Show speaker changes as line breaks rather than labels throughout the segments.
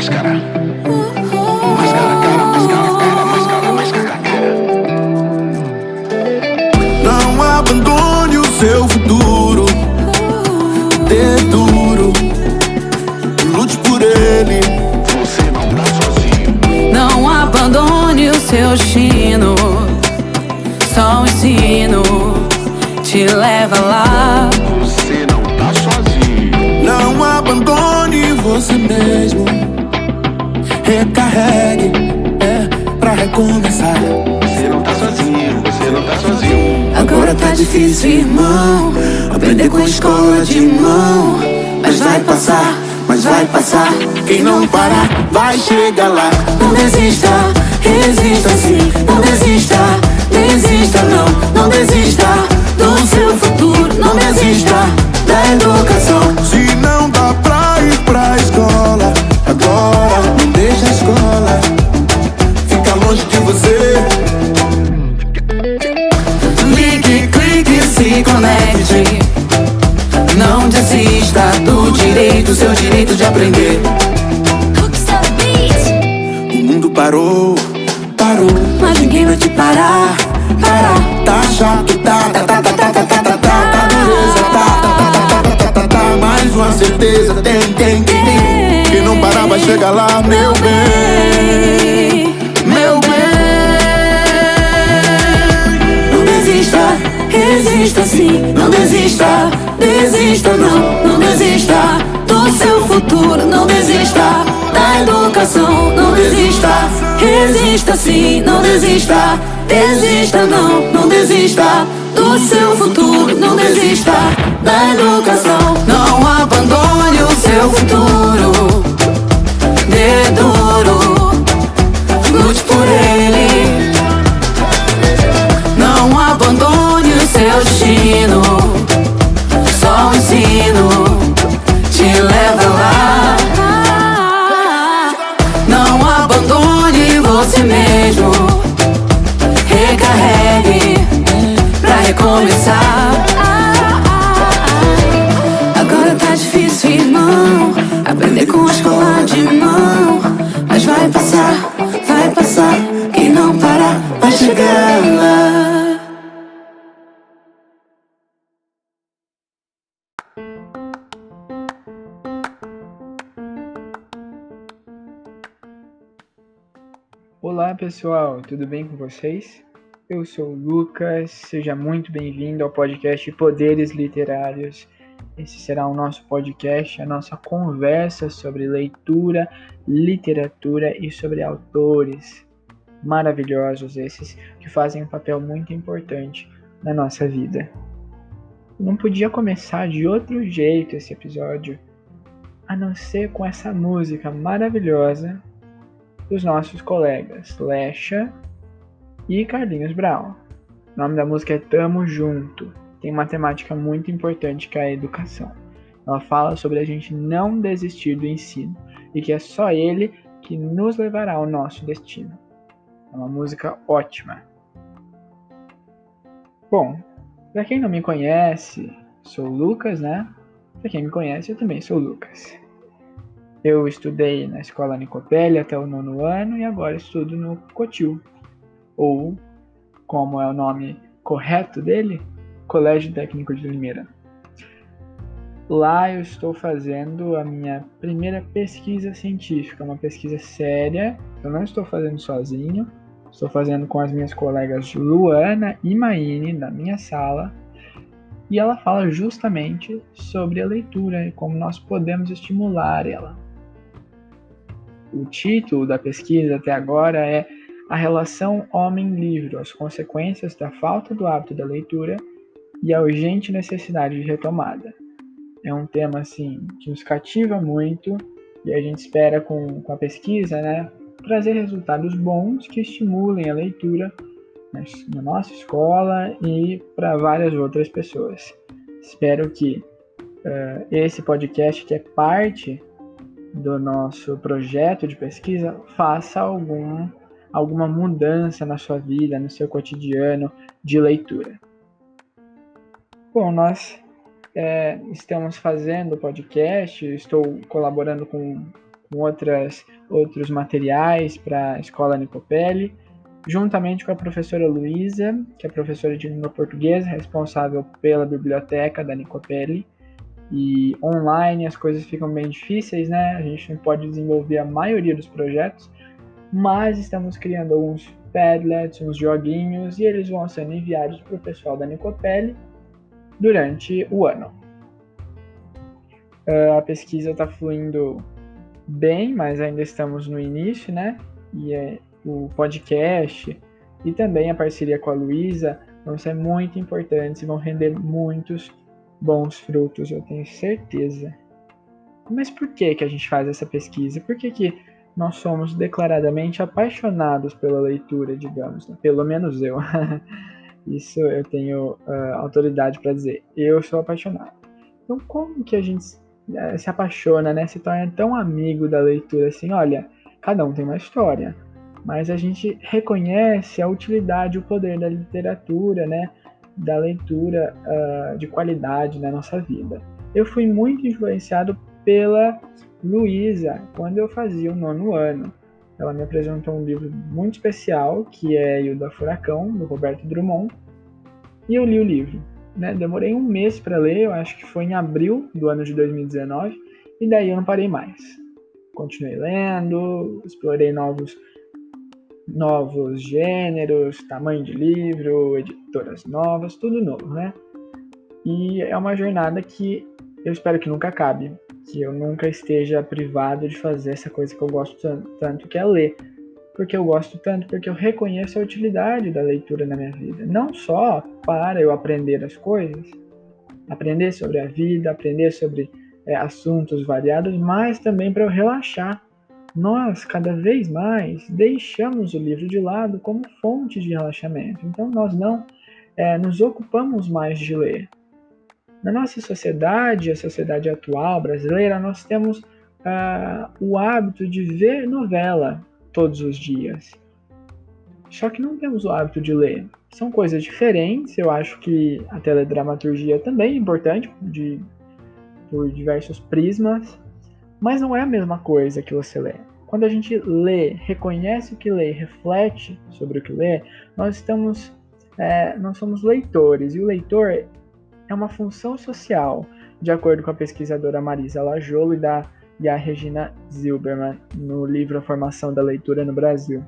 sekarang. Recarregue. É pra recomeçar.
Você não tá sozinho, você não tá sozinho.
Agora tá difícil, irmão.
Aprender com a escola de mão. Mas vai passar, mas vai passar. Quem não parar, vai chegar lá.
Não desista, resista sim. Não desista, desista não. Não desista do seu futuro. Não desista da educação.
Se não dá pra ir pra escola, agora Fica longe de você.
Clique, clique, se conecte. Não desista do direito, seu direito de aprender.
O mundo parou, parou.
Mas ninguém vai te parar, parar.
Tá chato, tá, tá, tá, tá, tá, tá, tá, tá, tá, tá, dureza, tá, tá, tá, tá, tá, tá, tá, tá, mais uma certeza, tem, tem, tem, tem. Quem não parar vai chegar lá, meu bem, meu bem.
Não desista, resista sim. Não desista, desista não. Não desista do seu futuro. Não desista da educação. Não desista, resista sim. Não desista, desista não. Não desista do seu futuro. Não desista da educação. Não abandone o seu futuro. Dê duro, lute por ele. Não abandone o seu destino.
Olá pessoal, tudo bem com vocês? Eu sou o Lucas, seja muito bem-vindo ao podcast Poderes Literários. Esse será o nosso podcast, a nossa conversa sobre leitura, literatura e sobre autores maravilhosos esses que fazem um papel muito importante na nossa vida. Não podia começar de outro jeito esse episódio a não ser com essa música maravilhosa dos nossos colegas Lecha e Carlinhos Brown. O nome da música é Tamo Junto. Tem uma temática muito importante que é a educação. Ela fala sobre a gente não desistir do ensino e que é só ele que nos levará ao nosso destino. É uma música ótima. Bom, para quem não me conhece, sou o Lucas, né? Para quem me conhece, eu também sou o Lucas. Eu estudei na escola Nicopelli até o nono ano e agora estudo no Cotil, ou, como é o nome correto dele, Colégio Técnico de Limeira. Lá eu estou fazendo a minha primeira pesquisa científica, uma pesquisa séria. Eu não estou fazendo sozinho, estou fazendo com as minhas colegas Luana e Maine na minha sala. E ela fala justamente sobre a leitura e como nós podemos estimular ela. O título da pesquisa até agora é A relação homem-livro, as consequências da falta do hábito da leitura e a urgente necessidade de retomada. É um tema assim que nos cativa muito e a gente espera com, com a pesquisa, né, trazer resultados bons que estimulem a leitura na nossa escola e para várias outras pessoas. Espero que uh, esse podcast, que é parte do nosso projeto de pesquisa, faça algum, alguma mudança na sua vida, no seu cotidiano de leitura. Bom, nós é, estamos fazendo podcast, estou colaborando com com outras, outros materiais para a escola Nicopelli, juntamente com a professora Luísa, que é professora de língua portuguesa, responsável pela biblioteca da Nicopelli. E online as coisas ficam bem difíceis, né? A gente não pode desenvolver a maioria dos projetos, mas estamos criando alguns Padlets, uns joguinhos, e eles vão sendo enviados para o pessoal da Nicopelli durante o ano. Uh, a pesquisa está fluindo bem, mas ainda estamos no início, né? E é, o podcast e também a parceria com a Luísa vão ser muito importantes e vão render muitos bons frutos, eu tenho certeza. Mas por que, que a gente faz essa pesquisa? Por que, que nós somos declaradamente apaixonados pela leitura, digamos, né? pelo menos eu. Isso eu tenho uh, autoridade para dizer. Eu sou apaixonado. Então, como que a gente uh, se apaixona, né? Se torna tão amigo da leitura assim? Olha, cada um tem uma história, mas a gente reconhece a utilidade, o poder da literatura, né? Da leitura uh, de qualidade na nossa vida. Eu fui muito influenciado pela Luísa quando eu fazia o nono ano. Ela me apresentou um livro muito especial, que é Hilda Furacão, do Roberto Drummond, e eu li o livro. Né? Demorei um mês para ler, eu acho que foi em abril do ano de 2019, e daí eu não parei mais. Continuei lendo, explorei novos, novos gêneros, tamanho de livro, editoras novas, tudo novo, né? E é uma jornada que eu espero que nunca acabe, que eu nunca esteja privado de fazer essa coisa que eu gosto tanto, que é ler. Porque eu gosto tanto, porque eu reconheço a utilidade da leitura na minha vida. Não só para eu aprender as coisas, aprender sobre a vida, aprender sobre é, assuntos variados, mas também para eu relaxar. Nós, cada vez mais, deixamos o livro de lado como fonte de relaxamento. Então, nós não é, nos ocupamos mais de ler. Na nossa sociedade, a sociedade atual brasileira, nós temos uh, o hábito de ver novela todos os dias. Só que não temos o hábito de ler. São coisas diferentes. Eu acho que a teledramaturgia também é importante de, por diversos prismas, mas não é a mesma coisa que você lê. Quando a gente lê, reconhece o que lê, reflete sobre o que lê, nós estamos, é, nós somos leitores e o leitor é uma função social, de acordo com a pesquisadora Marisa Lajolo e, da, e a Regina Zilberman no livro A Formação da Leitura no Brasil.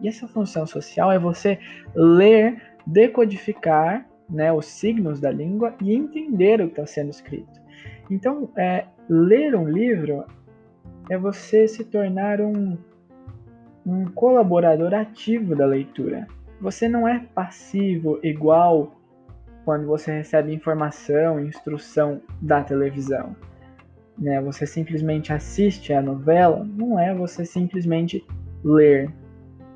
E essa função social é você ler, decodificar né, os signos da língua e entender o que está sendo escrito. Então, é, ler um livro é você se tornar um, um colaborador ativo da leitura. Você não é passivo igual quando você recebe informação, instrução da televisão. Né? Você simplesmente assiste a novela, não é você simplesmente ler.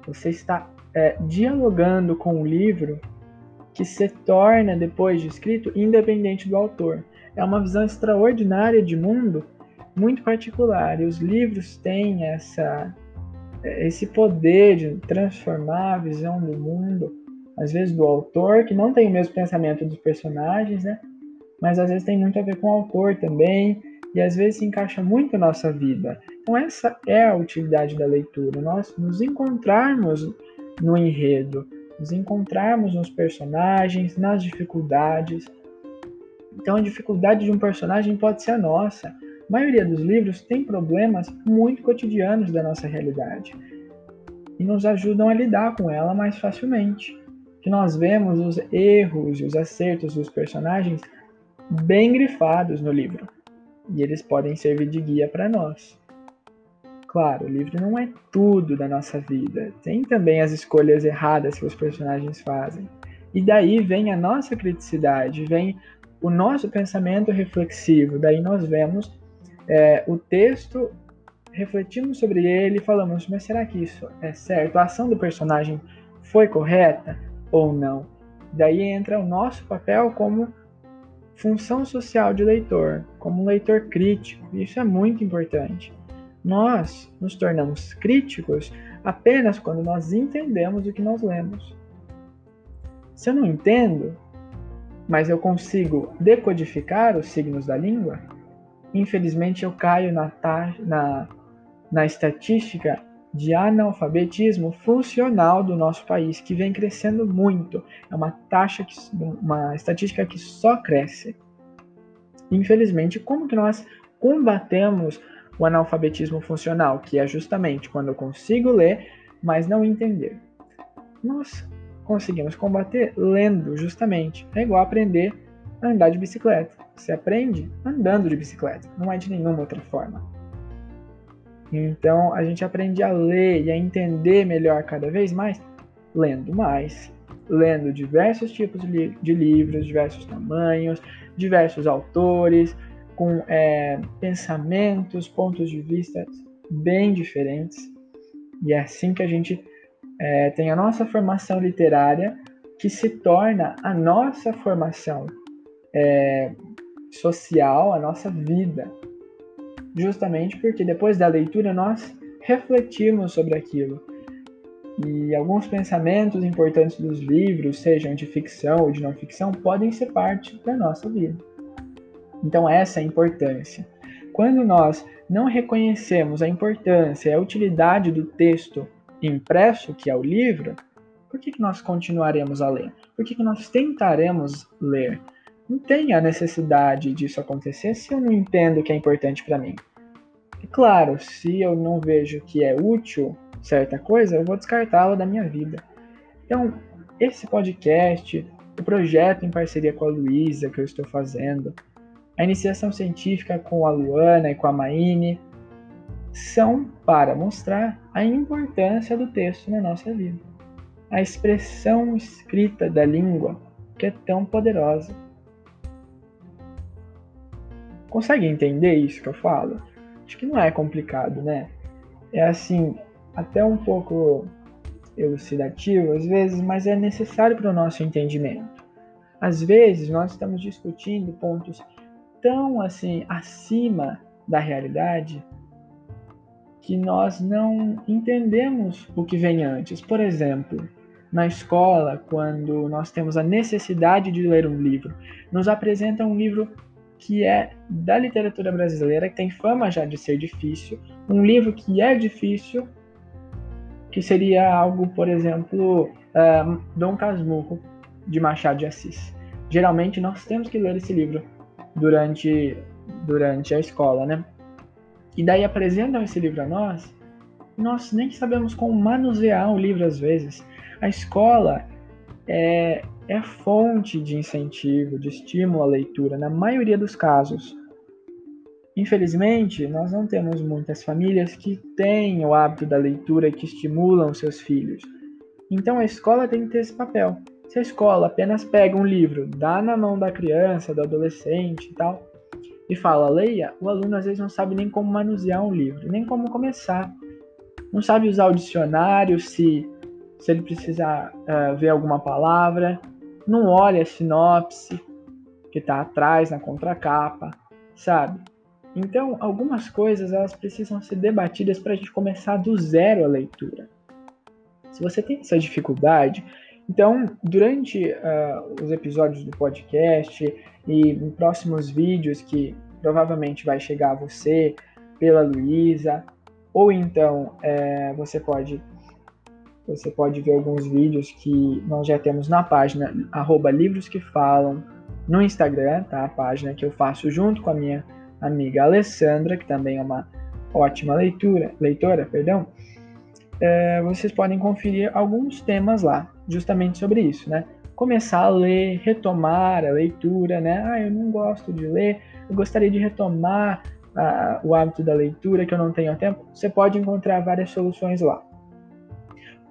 Você está é, dialogando com o livro que se torna, depois de escrito, independente do autor. É uma visão extraordinária de mundo, muito particular. E os livros têm essa, esse poder de transformar a visão do mundo às vezes do autor, que não tem o mesmo pensamento dos personagens, né? Mas às vezes tem muito a ver com o autor também, e às vezes se encaixa muito na nossa vida. Então essa é a utilidade da leitura, nós nos encontrarmos no enredo, nos encontrarmos nos personagens, nas dificuldades. Então a dificuldade de um personagem pode ser a nossa. A maioria dos livros tem problemas muito cotidianos da nossa realidade e nos ajudam a lidar com ela mais facilmente que nós vemos os erros e os acertos dos personagens bem grifados no livro. E eles podem servir de guia para nós. Claro, o livro não é tudo da nossa vida. Tem também as escolhas erradas que os personagens fazem. E daí vem a nossa criticidade, vem o nosso pensamento reflexivo. Daí nós vemos é, o texto, refletimos sobre ele e falamos: mas será que isso é certo? A ação do personagem foi correta? ou não. Daí entra o nosso papel como função social de leitor, como leitor crítico. Isso é muito importante. Nós nos tornamos críticos apenas quando nós entendemos o que nós lemos. Se eu não entendo, mas eu consigo decodificar os signos da língua, infelizmente eu caio na, na na estatística de analfabetismo funcional do nosso país, que vem crescendo muito. É uma taxa, que, uma estatística que só cresce. Infelizmente, como que nós combatemos o analfabetismo funcional, que é justamente quando eu consigo ler, mas não entender? Nós conseguimos combater lendo, justamente. É igual aprender a andar de bicicleta. Você aprende andando de bicicleta, não é de nenhuma outra forma. Então a gente aprende a ler e a entender melhor cada vez mais lendo mais, lendo diversos tipos de livros, diversos tamanhos, diversos autores, com é, pensamentos, pontos de vista bem diferentes. E é assim que a gente é, tem a nossa formação literária, que se torna a nossa formação é, social, a nossa vida. Justamente porque depois da leitura nós refletimos sobre aquilo. E alguns pensamentos importantes dos livros, sejam de ficção ou de não ficção, podem ser parte da nossa vida. Então, essa é a importância. Quando nós não reconhecemos a importância e a utilidade do texto impresso, que é o livro, por que, que nós continuaremos a ler? Por que, que nós tentaremos ler? Não tem a necessidade disso acontecer se eu não entendo que é importante para mim. É claro, se eu não vejo que é útil certa coisa, eu vou descartá-la da minha vida. Então, esse podcast, o projeto em parceria com a Luísa que eu estou fazendo, a iniciação científica com a Luana e com a Maine, são para mostrar a importância do texto na nossa vida. A expressão escrita da língua que é tão poderosa Consegue entender isso que eu falo? Acho que não é complicado, né? É assim, até um pouco elucidativo às vezes, mas é necessário para o nosso entendimento. Às vezes nós estamos discutindo pontos tão assim acima da realidade que nós não entendemos o que vem antes. Por exemplo, na escola, quando nós temos a necessidade de ler um livro, nos apresenta um livro que é da literatura brasileira, que tem fama já de ser difícil, um livro que é difícil, que seria algo, por exemplo, uh, Dom Casmurro, de Machado de Assis. Geralmente nós temos que ler esse livro durante, durante a escola, né? E daí apresentam esse livro a nós, nós nem sabemos como manusear o livro às vezes. A escola é, é fonte de incentivo, de estímulo à leitura, na maioria dos casos. Infelizmente, nós não temos muitas famílias que têm o hábito da leitura e que estimulam seus filhos. Então a escola tem que ter esse papel. Se a escola apenas pega um livro, dá na mão da criança, do adolescente e tal, e fala leia, o aluno às vezes não sabe nem como manusear um livro, nem como começar. Não sabe usar o dicionário se, se ele precisar uh, ver alguma palavra, não olha a sinopse que está atrás na contracapa, sabe? Então, algumas coisas elas precisam ser debatidas para a gente começar do zero a leitura. Se você tem essa dificuldade, então, durante uh, os episódios do podcast e em próximos vídeos que provavelmente vai chegar a você pela Luísa, ou então é, você pode você pode ver alguns vídeos que nós já temos na página arroba livros que falam no Instagram, tá? A página que eu faço junto com a minha amiga Alessandra, que também é uma ótima leitura, leitora, perdão. É, vocês podem conferir alguns temas lá, justamente sobre isso, né? Começar a ler, retomar a leitura, né? Ah, eu não gosto de ler, eu gostaria de retomar ah, o hábito da leitura que eu não tenho tempo. Você pode encontrar várias soluções lá.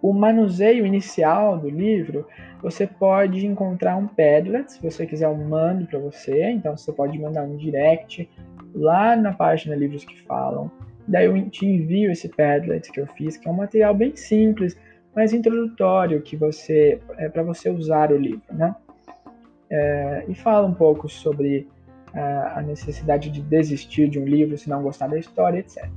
O manuseio inicial do livro, você pode encontrar um Padlet, se você quiser eu mando para você, então você pode mandar um direct lá na página Livros que Falam. Daí eu te envio esse Padlet que eu fiz, que é um material bem simples, mas introdutório, que você é para você usar o livro, né? É, e fala um pouco sobre a necessidade de desistir de um livro se não gostar da história, etc.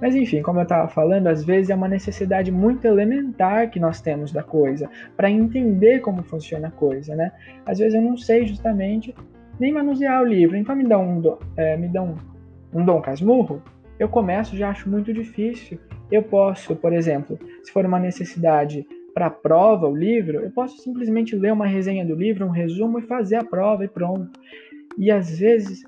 Mas enfim, como eu estava falando, às vezes é uma necessidade muito elementar que nós temos da coisa, para entender como funciona a coisa, né? Às vezes eu não sei justamente nem manusear o livro, então me dá um, é, me dá um, um Dom Casmurro, eu começo já acho muito difícil. Eu posso, por exemplo, se for uma necessidade para a prova, o livro, eu posso simplesmente ler uma resenha do livro, um resumo e fazer a prova e pronto. E às vezes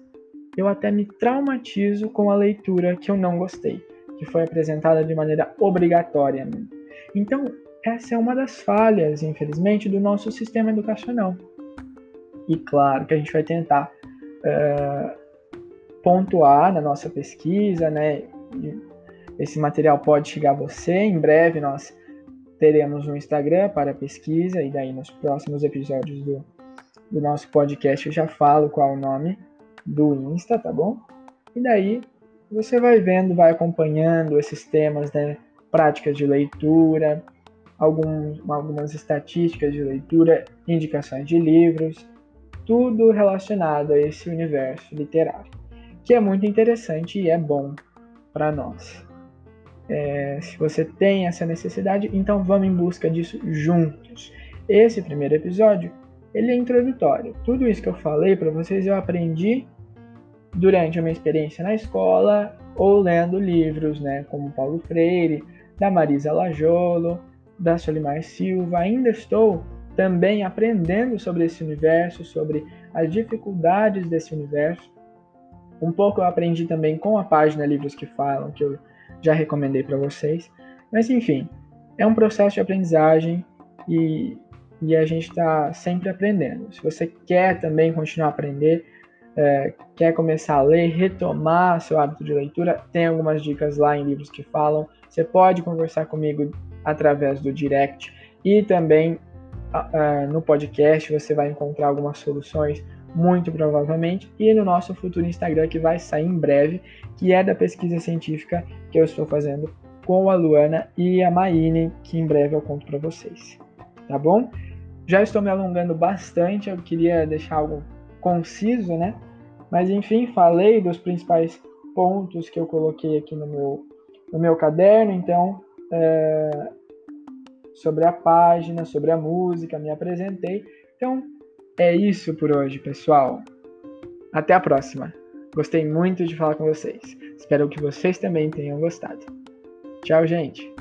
eu até me traumatizo com a leitura que eu não gostei, que foi apresentada de maneira obrigatória. Então, essa é uma das falhas, infelizmente, do nosso sistema educacional. E claro que a gente vai tentar uh, pontuar na nossa pesquisa, né? Esse material pode chegar a você. Em breve nós teremos um Instagram para pesquisa, e daí nos próximos episódios do, do nosso podcast eu já falo qual é o nome do Insta, tá bom? E daí você vai vendo, vai acompanhando esses temas, né? Práticas de leitura, alguns, algumas estatísticas de leitura, indicações de livros, tudo relacionado a esse universo literário, que é muito interessante e é bom para nós. É, se você tem essa necessidade, então vamos em busca disso juntos. Esse primeiro episódio ele é introdutório. Tudo isso que eu falei para vocês eu aprendi durante a minha experiência na escola ou lendo livros, né, como Paulo Freire, da Marisa Lajolo, da Solimar Silva. Ainda estou também aprendendo sobre esse universo, sobre as dificuldades desse universo. Um pouco eu aprendi também com a página Livros que Falam, que eu já recomendei para vocês. Mas enfim, é um processo de aprendizagem e, e a gente está sempre aprendendo. Se você quer também continuar a aprender, é, quer começar a ler, retomar seu hábito de leitura, tem algumas dicas lá em livros que falam. Você pode conversar comigo através do direct e também uh, no podcast você vai encontrar algumas soluções, muito provavelmente, e no nosso futuro Instagram que vai sair em breve, que é da pesquisa científica que eu estou fazendo com a Luana e a Maine, que em breve eu conto para vocês. Tá bom? Já estou me alongando bastante, eu queria deixar algo conciso, né? Mas enfim, falei dos principais pontos que eu coloquei aqui no meu, no meu caderno, então é, sobre a página, sobre a música, me apresentei. Então é isso por hoje, pessoal. Até a próxima. Gostei muito de falar com vocês. Espero que vocês também tenham gostado. Tchau, gente.